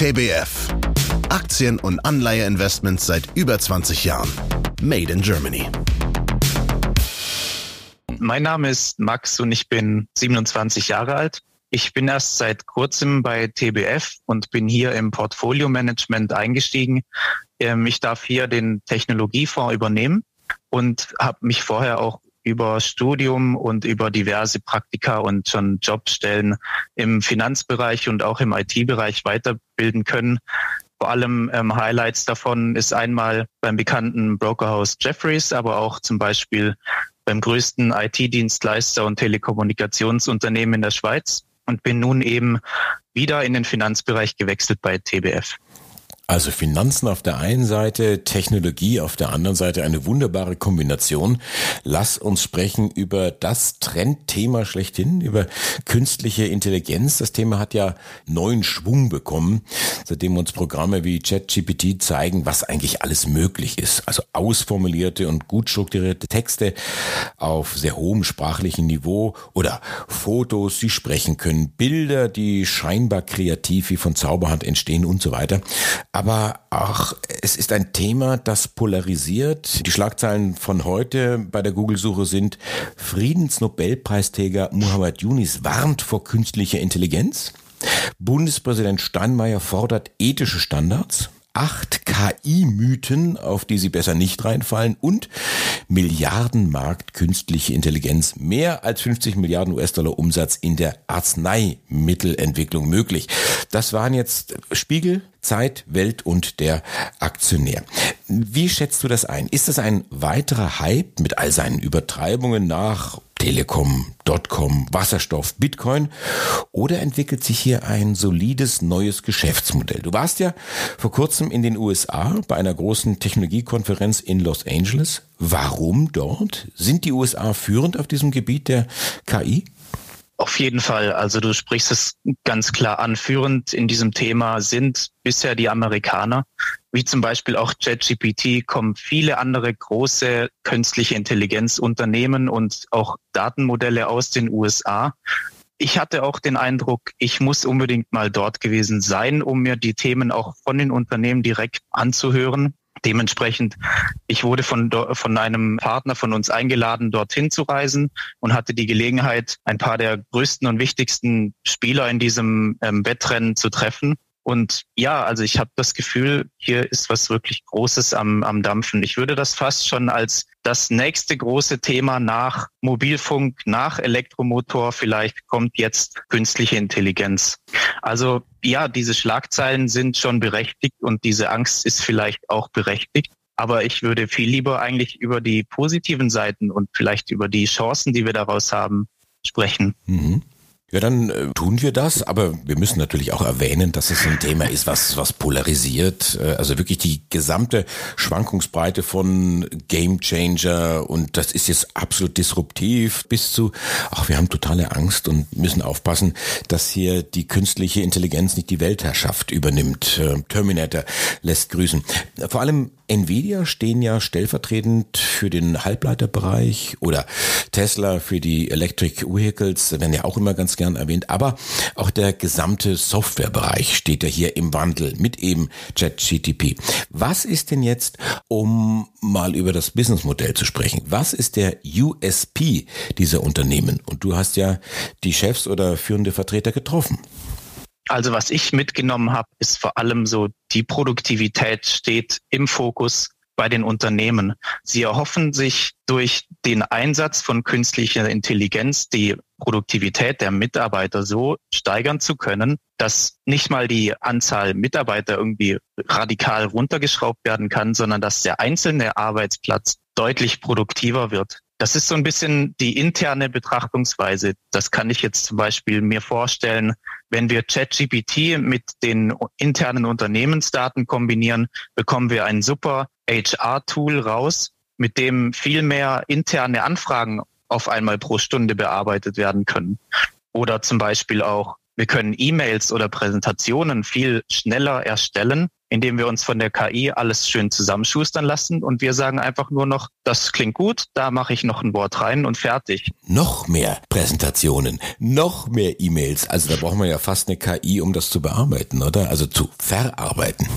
TBF. Aktien- und Anleiheinvestments seit über 20 Jahren. Made in Germany. Mein Name ist Max und ich bin 27 Jahre alt. Ich bin erst seit kurzem bei TBF und bin hier im Portfolio-Management eingestiegen. Ähm, ich darf hier den Technologiefonds übernehmen und habe mich vorher auch über Studium und über diverse Praktika und schon Jobstellen im Finanzbereich und auch im IT-Bereich weiterbilden können. Vor allem ähm, Highlights davon ist einmal beim bekannten Brokerhaus Jeffries, aber auch zum Beispiel beim größten IT-Dienstleister und Telekommunikationsunternehmen in der Schweiz und bin nun eben wieder in den Finanzbereich gewechselt bei TBF. Also Finanzen auf der einen Seite, Technologie auf der anderen Seite, eine wunderbare Kombination. Lass uns sprechen über das Trendthema schlechthin, über künstliche Intelligenz. Das Thema hat ja neuen Schwung bekommen, seitdem uns Programme wie ChatGPT zeigen, was eigentlich alles möglich ist. Also ausformulierte und gut strukturierte Texte auf sehr hohem sprachlichen Niveau oder Fotos, die sprechen können, Bilder, die scheinbar kreativ wie von Zauberhand entstehen und so weiter aber auch es ist ein Thema, das polarisiert. Die Schlagzeilen von heute bei der Google-Suche sind Friedensnobelpreisträger Muhammad Yunis warnt vor künstlicher Intelligenz. Bundespräsident Steinmeier fordert ethische Standards acht KI-Mythen, auf die Sie besser nicht reinfallen und Milliardenmarkt künstliche Intelligenz. Mehr als 50 Milliarden US-Dollar Umsatz in der Arzneimittelentwicklung möglich. Das waren jetzt Spiegel, Zeit, Welt und der Aktionär. Wie schätzt du das ein? Ist das ein weiterer Hype mit all seinen Übertreibungen nach Telekom, Dotcom, Wasserstoff, Bitcoin? Oder entwickelt sich hier ein solides neues Geschäftsmodell? Du warst ja vor kurzem in den USA bei einer großen Technologiekonferenz in Los Angeles. Warum dort? Sind die USA führend auf diesem Gebiet der KI? Auf jeden Fall. Also du sprichst es ganz klar an. Führend in diesem Thema sind bisher die Amerikaner. Wie zum Beispiel auch ChatGPT kommen viele andere große künstliche Intelligenzunternehmen und auch Datenmodelle aus den USA. Ich hatte auch den Eindruck, ich muss unbedingt mal dort gewesen sein, um mir die Themen auch von den Unternehmen direkt anzuhören. Dementsprechend, ich wurde von, von einem Partner von uns eingeladen, dorthin zu reisen und hatte die Gelegenheit, ein paar der größten und wichtigsten Spieler in diesem ähm, Wettrennen zu treffen. Und ja, also ich habe das Gefühl, hier ist was wirklich Großes am, am Dampfen. Ich würde das fast schon als das nächste große Thema nach Mobilfunk, nach Elektromotor vielleicht kommt jetzt künstliche Intelligenz. Also ja, diese Schlagzeilen sind schon berechtigt und diese Angst ist vielleicht auch berechtigt. Aber ich würde viel lieber eigentlich über die positiven Seiten und vielleicht über die Chancen, die wir daraus haben, sprechen. Mhm. Ja, dann äh, tun wir das, aber wir müssen natürlich auch erwähnen, dass es ein Thema ist, was, was polarisiert. Äh, also wirklich die gesamte Schwankungsbreite von Game Changer und das ist jetzt absolut disruptiv bis zu, ach, wir haben totale Angst und müssen aufpassen, dass hier die künstliche Intelligenz nicht die Weltherrschaft übernimmt. Äh, Terminator lässt grüßen. Vor allem Nvidia stehen ja stellvertretend für den Halbleiterbereich oder Tesla für die Electric Vehicles, werden ja auch immer ganz gern erwähnt, aber auch der gesamte Softwarebereich steht ja hier im Wandel mit eben ChatGTP. Was ist denn jetzt, um mal über das Businessmodell zu sprechen, was ist der USP dieser Unternehmen? Und du hast ja die Chefs oder führende Vertreter getroffen. Also was ich mitgenommen habe, ist vor allem so, die Produktivität steht im Fokus bei den Unternehmen. Sie erhoffen sich durch den Einsatz von künstlicher Intelligenz die Produktivität der Mitarbeiter so steigern zu können, dass nicht mal die Anzahl Mitarbeiter irgendwie radikal runtergeschraubt werden kann, sondern dass der einzelne Arbeitsplatz deutlich produktiver wird. Das ist so ein bisschen die interne Betrachtungsweise. Das kann ich jetzt zum Beispiel mir vorstellen, wenn wir ChatGPT mit den internen Unternehmensdaten kombinieren, bekommen wir ein super HR-Tool raus, mit dem viel mehr interne Anfragen auf einmal pro Stunde bearbeitet werden können. Oder zum Beispiel auch, wir können E-Mails oder Präsentationen viel schneller erstellen indem wir uns von der KI alles schön zusammenschustern lassen und wir sagen einfach nur noch, das klingt gut, da mache ich noch ein Wort rein und fertig. Noch mehr Präsentationen, noch mehr E-Mails. Also da brauchen wir ja fast eine KI, um das zu bearbeiten, oder? Also zu verarbeiten.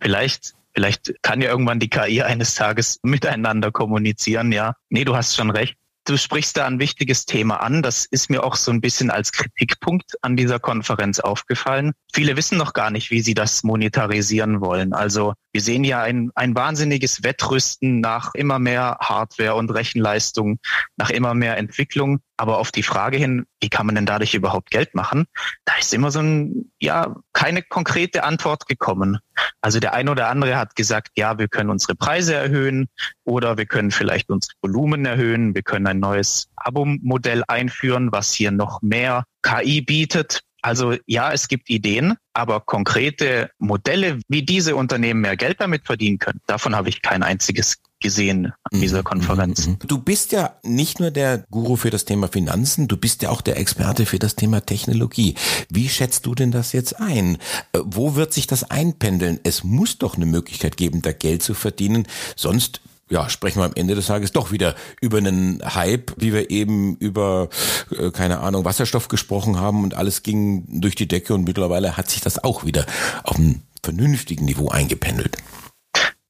Vielleicht Vielleicht kann ja irgendwann die KI eines Tages miteinander kommunizieren, ja. Nee, du hast schon recht. Du sprichst da ein wichtiges Thema an. Das ist mir auch so ein bisschen als Kritikpunkt an dieser Konferenz aufgefallen. Viele wissen noch gar nicht, wie sie das monetarisieren wollen. Also wir sehen ja ein, ein wahnsinniges Wettrüsten nach immer mehr Hardware und Rechenleistung, nach immer mehr Entwicklung. Aber auf die Frage hin, wie kann man denn dadurch überhaupt Geld machen? Da ist immer so ein, ja, keine konkrete Antwort gekommen. Also der eine oder andere hat gesagt, ja, wir können unsere Preise erhöhen oder wir können vielleicht unsere Volumen erhöhen. Wir können ein neues Abo-Modell einführen, was hier noch mehr KI bietet. Also ja, es gibt Ideen, aber konkrete Modelle, wie diese Unternehmen mehr Geld damit verdienen können, davon habe ich kein einziges gesehen an dieser mhm. Konferenz. Mhm. Du bist ja nicht nur der Guru für das Thema Finanzen, du bist ja auch der Experte für das Thema Technologie. Wie schätzt du denn das jetzt ein? Äh, wo wird sich das einpendeln? Es muss doch eine Möglichkeit geben, da Geld zu verdienen, sonst ja, sprechen wir am Ende des Tages doch wieder über einen Hype, wie wir eben über, äh, keine Ahnung, Wasserstoff gesprochen haben und alles ging durch die Decke und mittlerweile hat sich das auch wieder auf einem vernünftigen Niveau eingependelt.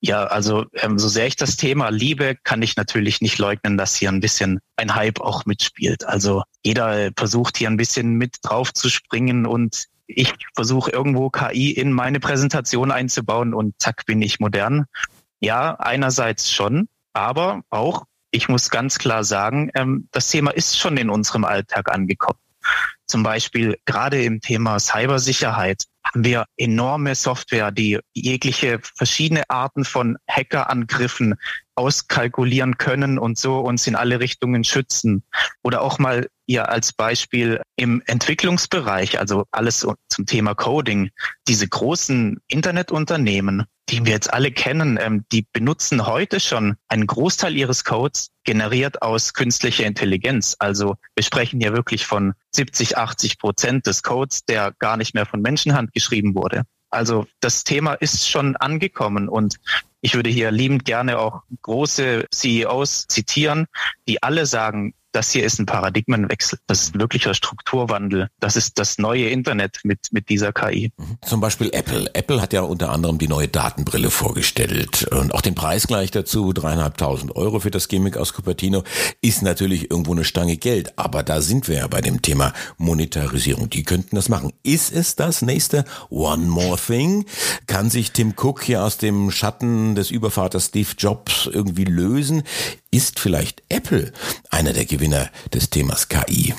Ja, also ähm, so sehr ich das Thema liebe, kann ich natürlich nicht leugnen, dass hier ein bisschen ein Hype auch mitspielt. Also jeder versucht hier ein bisschen mit drauf zu springen und ich versuche irgendwo KI in meine Präsentation einzubauen und zack bin ich modern. Ja, einerseits schon, aber auch, ich muss ganz klar sagen, ähm, das Thema ist schon in unserem Alltag angekommen. Zum Beispiel gerade im Thema Cybersicherheit haben wir enorme Software, die jegliche verschiedene Arten von Hackerangriffen auskalkulieren können und so uns in alle Richtungen schützen. Oder auch mal ja als Beispiel im Entwicklungsbereich, also alles zum Thema Coding, diese großen Internetunternehmen, die wir jetzt alle kennen, ähm, die benutzen heute schon einen Großteil ihres Codes generiert aus künstlicher Intelligenz. Also wir sprechen hier wirklich von 70, 80 Prozent des Codes, der gar nicht mehr von Menschenhand geschrieben wurde. Also das Thema ist schon angekommen und ich würde hier liebend gerne auch große CEOs zitieren, die alle sagen, das hier ist ein Paradigmenwechsel. Das ist wirklicher Strukturwandel. Das ist das neue Internet mit, mit dieser KI. Mhm. Zum Beispiel Apple. Apple hat ja unter anderem die neue Datenbrille vorgestellt und auch den Preis gleich dazu. Dreieinhalbtausend Euro für das Gimmick aus Cupertino ist natürlich irgendwo eine Stange Geld. Aber da sind wir ja bei dem Thema Monetarisierung. Die könnten das machen. Ist es das nächste One More Thing? Kann sich Tim Cook hier aus dem Schatten des Übervaters Steve Jobs irgendwie lösen? Ist vielleicht Apple einer der Gewinner des Themas KI?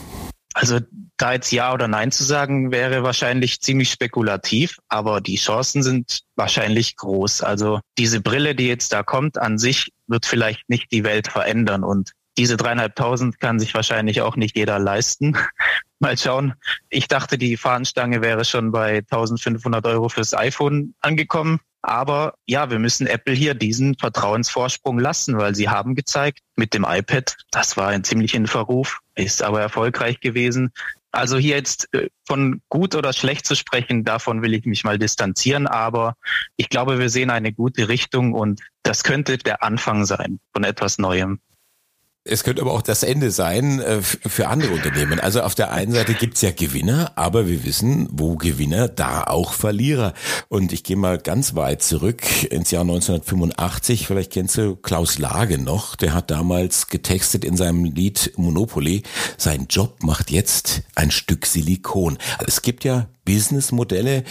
Also da jetzt Ja oder Nein zu sagen, wäre wahrscheinlich ziemlich spekulativ, aber die Chancen sind wahrscheinlich groß. Also diese Brille, die jetzt da kommt, an sich wird vielleicht nicht die Welt verändern und diese dreieinhalbtausend kann sich wahrscheinlich auch nicht jeder leisten. Mal schauen. Ich dachte, die Fahnenstange wäre schon bei 1500 Euro fürs iPhone angekommen. Aber ja, wir müssen Apple hier diesen Vertrauensvorsprung lassen, weil sie haben gezeigt mit dem iPad, das war ein ziemlich in Verruf, ist aber erfolgreich gewesen. Also hier jetzt äh, von gut oder schlecht zu sprechen, davon will ich mich mal distanzieren. Aber ich glaube, wir sehen eine gute Richtung und das könnte der Anfang sein von etwas Neuem. Es könnte aber auch das Ende sein äh, für andere Unternehmen. Also auf der einen Seite gibt's ja Gewinner, aber wir wissen, wo Gewinner, da auch Verlierer. Und ich gehe mal ganz weit zurück ins Jahr 1985. Vielleicht kennst du Klaus Lage noch. Der hat damals getextet in seinem Lied Monopoly. Sein Job macht jetzt ein Stück Silikon. Es gibt ja Businessmodelle,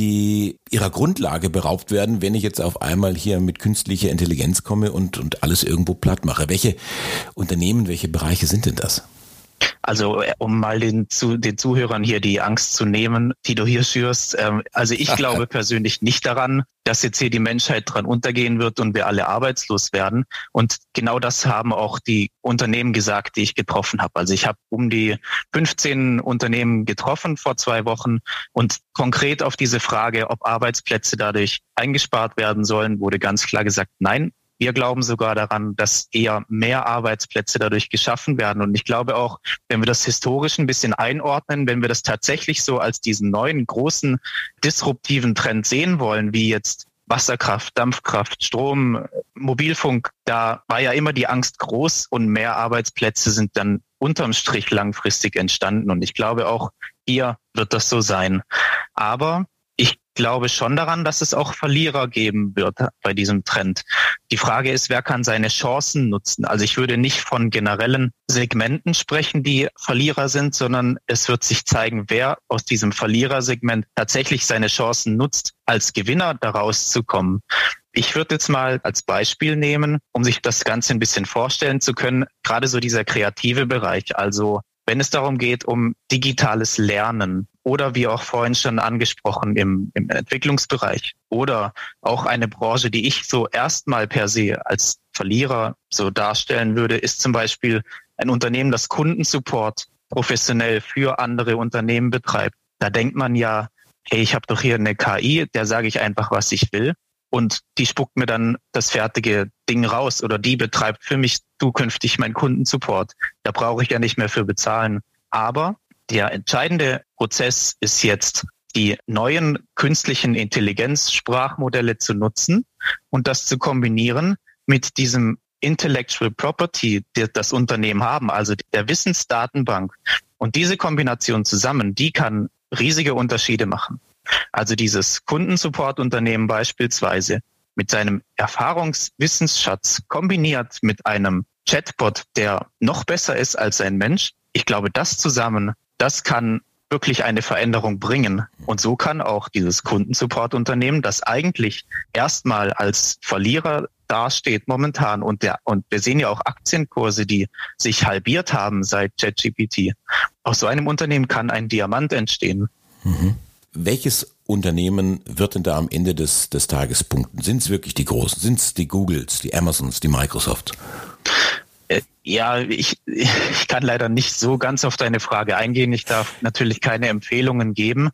die ihrer Grundlage beraubt werden, wenn ich jetzt auf einmal hier mit künstlicher Intelligenz komme und, und alles irgendwo platt mache. Welche Unternehmen, welche Bereiche sind denn das? Also äh, um mal den, zu, den Zuhörern hier die Angst zu nehmen, die du hier schürst. Ähm, also ich glaube persönlich nicht daran, dass jetzt hier die Menschheit dran untergehen wird und wir alle arbeitslos werden. Und genau das haben auch die Unternehmen gesagt, die ich getroffen habe. Also ich habe um die 15 Unternehmen getroffen vor zwei Wochen und konkret auf diese Frage, ob Arbeitsplätze dadurch eingespart werden sollen, wurde ganz klar gesagt, nein, wir glauben sogar daran, dass eher mehr Arbeitsplätze dadurch geschaffen werden. Und ich glaube auch, wenn wir das historisch ein bisschen einordnen, wenn wir das tatsächlich so als diesen neuen großen disruptiven Trend sehen wollen, wie jetzt Wasserkraft, Dampfkraft, Strom, Mobilfunk, da war ja immer die Angst groß und mehr Arbeitsplätze sind dann unterm Strich langfristig entstanden. Und ich glaube auch hier wird das so sein. Aber glaube schon daran, dass es auch Verlierer geben wird bei diesem Trend. Die Frage ist, wer kann seine Chancen nutzen? Also ich würde nicht von generellen Segmenten sprechen, die Verlierer sind, sondern es wird sich zeigen, wer aus diesem Verlierersegment tatsächlich seine Chancen nutzt, als Gewinner daraus zu kommen. Ich würde jetzt mal als Beispiel nehmen, um sich das Ganze ein bisschen vorstellen zu können, gerade so dieser kreative Bereich, also wenn es darum geht, um digitales Lernen oder wie auch vorhin schon angesprochen im, im Entwicklungsbereich oder auch eine Branche, die ich so erstmal per se als Verlierer so darstellen würde, ist zum Beispiel ein Unternehmen, das Kundensupport professionell für andere Unternehmen betreibt. Da denkt man ja, hey, ich habe doch hier eine KI, der sage ich einfach, was ich will und die spuckt mir dann das fertige Ding raus oder die betreibt für mich zukünftig meinen Kundensupport. Da brauche ich ja nicht mehr für bezahlen. Aber der entscheidende Prozess ist jetzt, die neuen künstlichen Intelligenzsprachmodelle zu nutzen und das zu kombinieren mit diesem Intellectual Property, das Unternehmen haben, also der Wissensdatenbank. Und diese Kombination zusammen, die kann riesige Unterschiede machen. Also dieses Kundensupport-Unternehmen beispielsweise mit seinem Erfahrungswissensschatz kombiniert mit einem Chatbot, der noch besser ist als ein Mensch. Ich glaube, das zusammen, das kann wirklich eine Veränderung bringen. Und so kann auch dieses Kundensupport-Unternehmen, das eigentlich erstmal als Verlierer dasteht momentan und der, und wir sehen ja auch Aktienkurse, die sich halbiert haben seit ChatGPT. Aus so einem Unternehmen kann ein Diamant entstehen. Mhm. Welches Unternehmen wird denn da am Ende des, des Tages punkten? Sind es wirklich die Großen? Sind es die Googles, die Amazons, die Microsoft? Äh, ja, ich, ich kann leider nicht so ganz auf deine Frage eingehen. Ich darf natürlich keine Empfehlungen geben.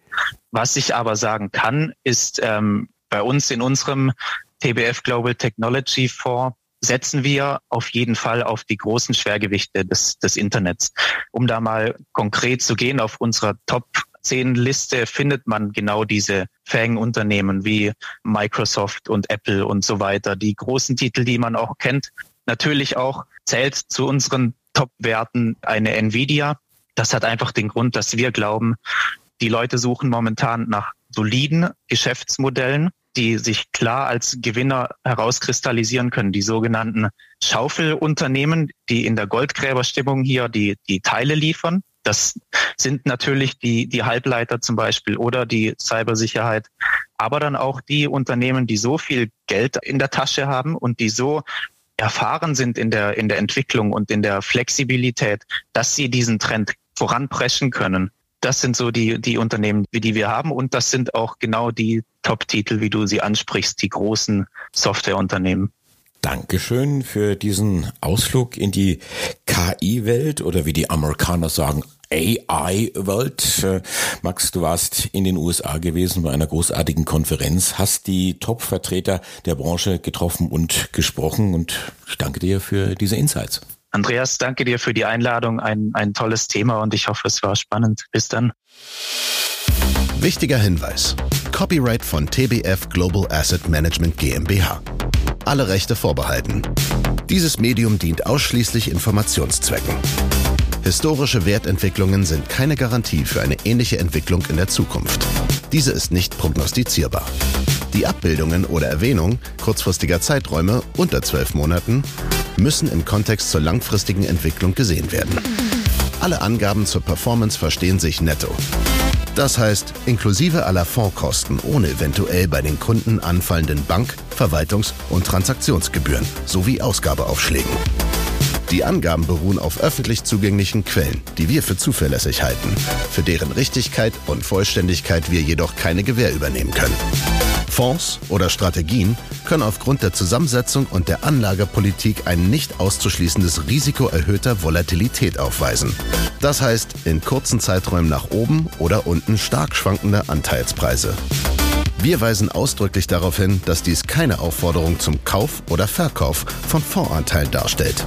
Was ich aber sagen kann, ist ähm, bei uns in unserem TBF Global Technology Fonds setzen wir auf jeden Fall auf die großen Schwergewichte des, des Internets. Um da mal konkret zu gehen, auf unserer Top zehn Liste findet man genau diese Fang-Unternehmen wie Microsoft und Apple und so weiter. Die großen Titel, die man auch kennt. Natürlich auch zählt zu unseren Top-Werten eine Nvidia. Das hat einfach den Grund, dass wir glauben, die Leute suchen momentan nach soliden Geschäftsmodellen, die sich klar als Gewinner herauskristallisieren können. Die sogenannten Schaufelunternehmen, die in der Goldgräberstimmung hier die, die Teile liefern das sind natürlich die, die Halbleiter zum Beispiel oder die Cybersicherheit, aber dann auch die Unternehmen, die so viel Geld in der Tasche haben und die so erfahren sind in der, in der Entwicklung und in der Flexibilität, dass sie diesen Trend voranpreschen können. Das sind so die, die Unternehmen, die wir haben. Und das sind auch genau die Top-Titel, wie du sie ansprichst, die großen Softwareunternehmen. Dankeschön für diesen Ausflug in die KI-Welt oder wie die Amerikaner sagen, AI-Welt. Äh, Max, du warst in den USA gewesen bei einer großartigen Konferenz, hast die Top-Vertreter der Branche getroffen und gesprochen und ich danke dir für diese Insights. Andreas, danke dir für die Einladung. Ein, ein tolles Thema und ich hoffe, es war spannend. Bis dann. Wichtiger Hinweis. Copyright von TBF Global Asset Management GmbH. Alle Rechte vorbehalten. Dieses Medium dient ausschließlich Informationszwecken. Historische Wertentwicklungen sind keine Garantie für eine ähnliche Entwicklung in der Zukunft. Diese ist nicht prognostizierbar. Die Abbildungen oder Erwähnung kurzfristiger Zeiträume unter zwölf Monaten müssen im Kontext zur langfristigen Entwicklung gesehen werden. Alle Angaben zur Performance verstehen sich netto. Das heißt, inklusive aller Fondskosten ohne eventuell bei den Kunden anfallenden Bank-, Verwaltungs- und Transaktionsgebühren sowie Ausgabeaufschlägen. Die Angaben beruhen auf öffentlich zugänglichen Quellen, die wir für zuverlässig halten, für deren Richtigkeit und Vollständigkeit wir jedoch keine Gewähr übernehmen können. Fonds oder Strategien können aufgrund der Zusammensetzung und der Anlagepolitik ein nicht auszuschließendes Risiko erhöhter Volatilität aufweisen. Das heißt, in kurzen Zeiträumen nach oben oder unten stark schwankende Anteilspreise. Wir weisen ausdrücklich darauf hin, dass dies keine Aufforderung zum Kauf oder Verkauf von Fondsanteilen darstellt.